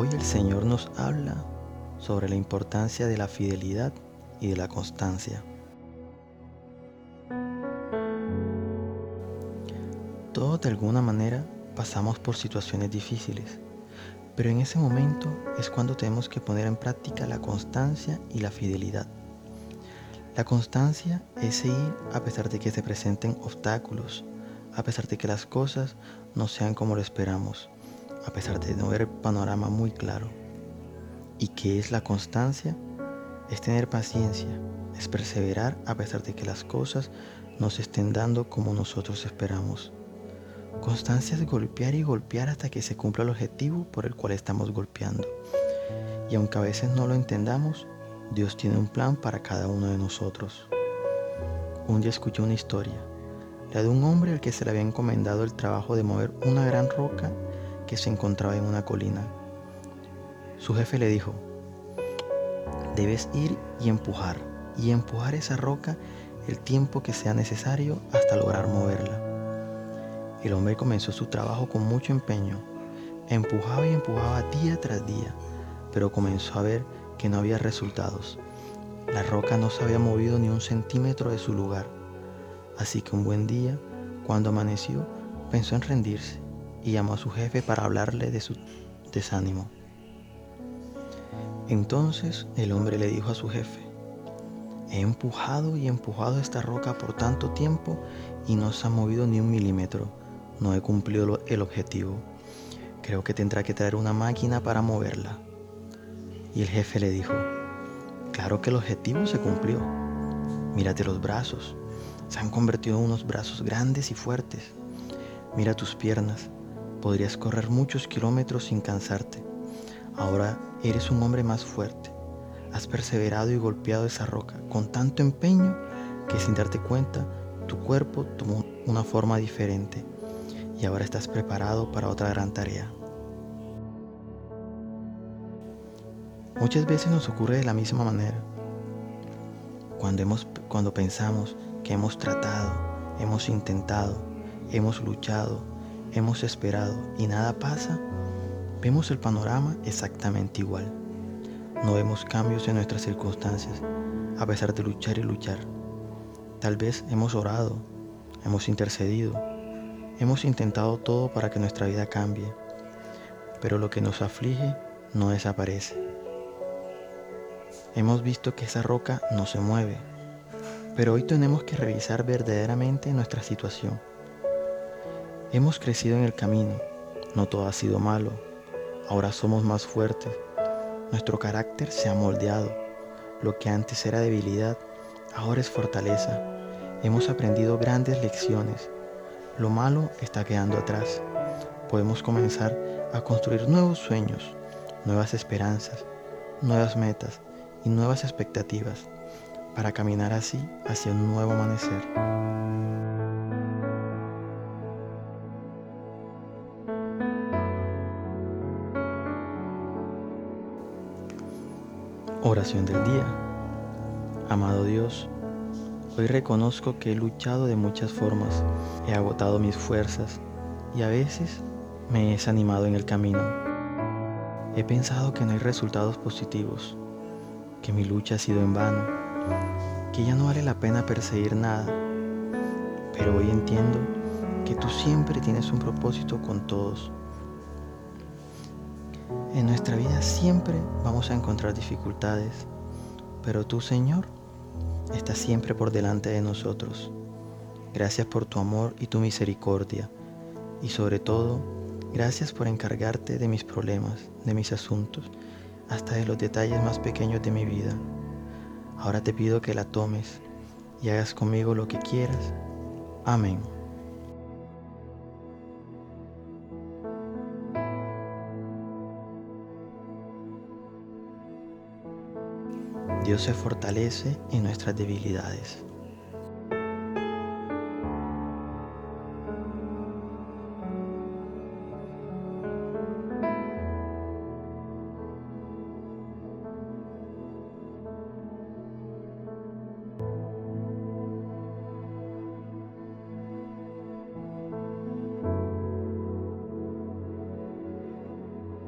Hoy el Señor nos habla sobre la importancia de la fidelidad y de la constancia. Todos de alguna manera pasamos por situaciones difíciles, pero en ese momento es cuando tenemos que poner en práctica la constancia y la fidelidad. La constancia es seguir a pesar de que se presenten obstáculos, a pesar de que las cosas no sean como lo esperamos, a pesar de no ver el panorama muy claro. ¿Y qué es la constancia? Es tener paciencia, es perseverar a pesar de que las cosas no se estén dando como nosotros esperamos. Constancia es golpear y golpear hasta que se cumpla el objetivo por el cual estamos golpeando. Y aunque a veces no lo entendamos, Dios tiene un plan para cada uno de nosotros. Un día escuché una historia, la de un hombre al que se le había encomendado el trabajo de mover una gran roca que se encontraba en una colina. Su jefe le dijo, debes ir y empujar, y empujar esa roca el tiempo que sea necesario hasta lograr moverla. El hombre comenzó su trabajo con mucho empeño. Empujaba y empujaba día tras día, pero comenzó a ver que no había resultados. La roca no se había movido ni un centímetro de su lugar. Así que un buen día, cuando amaneció, pensó en rendirse y llamó a su jefe para hablarle de su desánimo. Entonces el hombre le dijo a su jefe, he empujado y empujado esta roca por tanto tiempo y no se ha movido ni un milímetro no he cumplido el objetivo. Creo que tendrá que traer una máquina para moverla. Y el jefe le dijo, claro que el objetivo se cumplió. Mírate los brazos. Se han convertido en unos brazos grandes y fuertes. Mira tus piernas. Podrías correr muchos kilómetros sin cansarte. Ahora eres un hombre más fuerte. Has perseverado y golpeado esa roca con tanto empeño que sin darte cuenta tu cuerpo tomó una forma diferente y ahora estás preparado para otra gran tarea. Muchas veces nos ocurre de la misma manera. Cuando, hemos, cuando pensamos que hemos tratado, hemos intentado, hemos luchado, hemos esperado y nada pasa, vemos el panorama exactamente igual. No vemos cambios en nuestras circunstancias, a pesar de luchar y luchar. Tal vez hemos orado, hemos intercedido, Hemos intentado todo para que nuestra vida cambie, pero lo que nos aflige no desaparece. Hemos visto que esa roca no se mueve, pero hoy tenemos que revisar verdaderamente nuestra situación. Hemos crecido en el camino, no todo ha sido malo, ahora somos más fuertes, nuestro carácter se ha moldeado, lo que antes era debilidad, ahora es fortaleza. Hemos aprendido grandes lecciones lo malo está quedando atrás. Podemos comenzar a construir nuevos sueños, nuevas esperanzas, nuevas metas y nuevas expectativas para caminar así hacia un nuevo amanecer. Oración del día. Amado Dios, Hoy reconozco que he luchado de muchas formas, he agotado mis fuerzas y a veces me he desanimado en el camino. He pensado que no hay resultados positivos, que mi lucha ha sido en vano, que ya no vale la pena perseguir nada. Pero hoy entiendo que tú siempre tienes un propósito con todos. En nuestra vida siempre vamos a encontrar dificultades, pero tú, Señor, está siempre por delante de nosotros. Gracias por tu amor y tu misericordia. Y sobre todo, gracias por encargarte de mis problemas, de mis asuntos, hasta de los detalles más pequeños de mi vida. Ahora te pido que la tomes y hagas conmigo lo que quieras. Amén. Dios se fortalece en nuestras debilidades.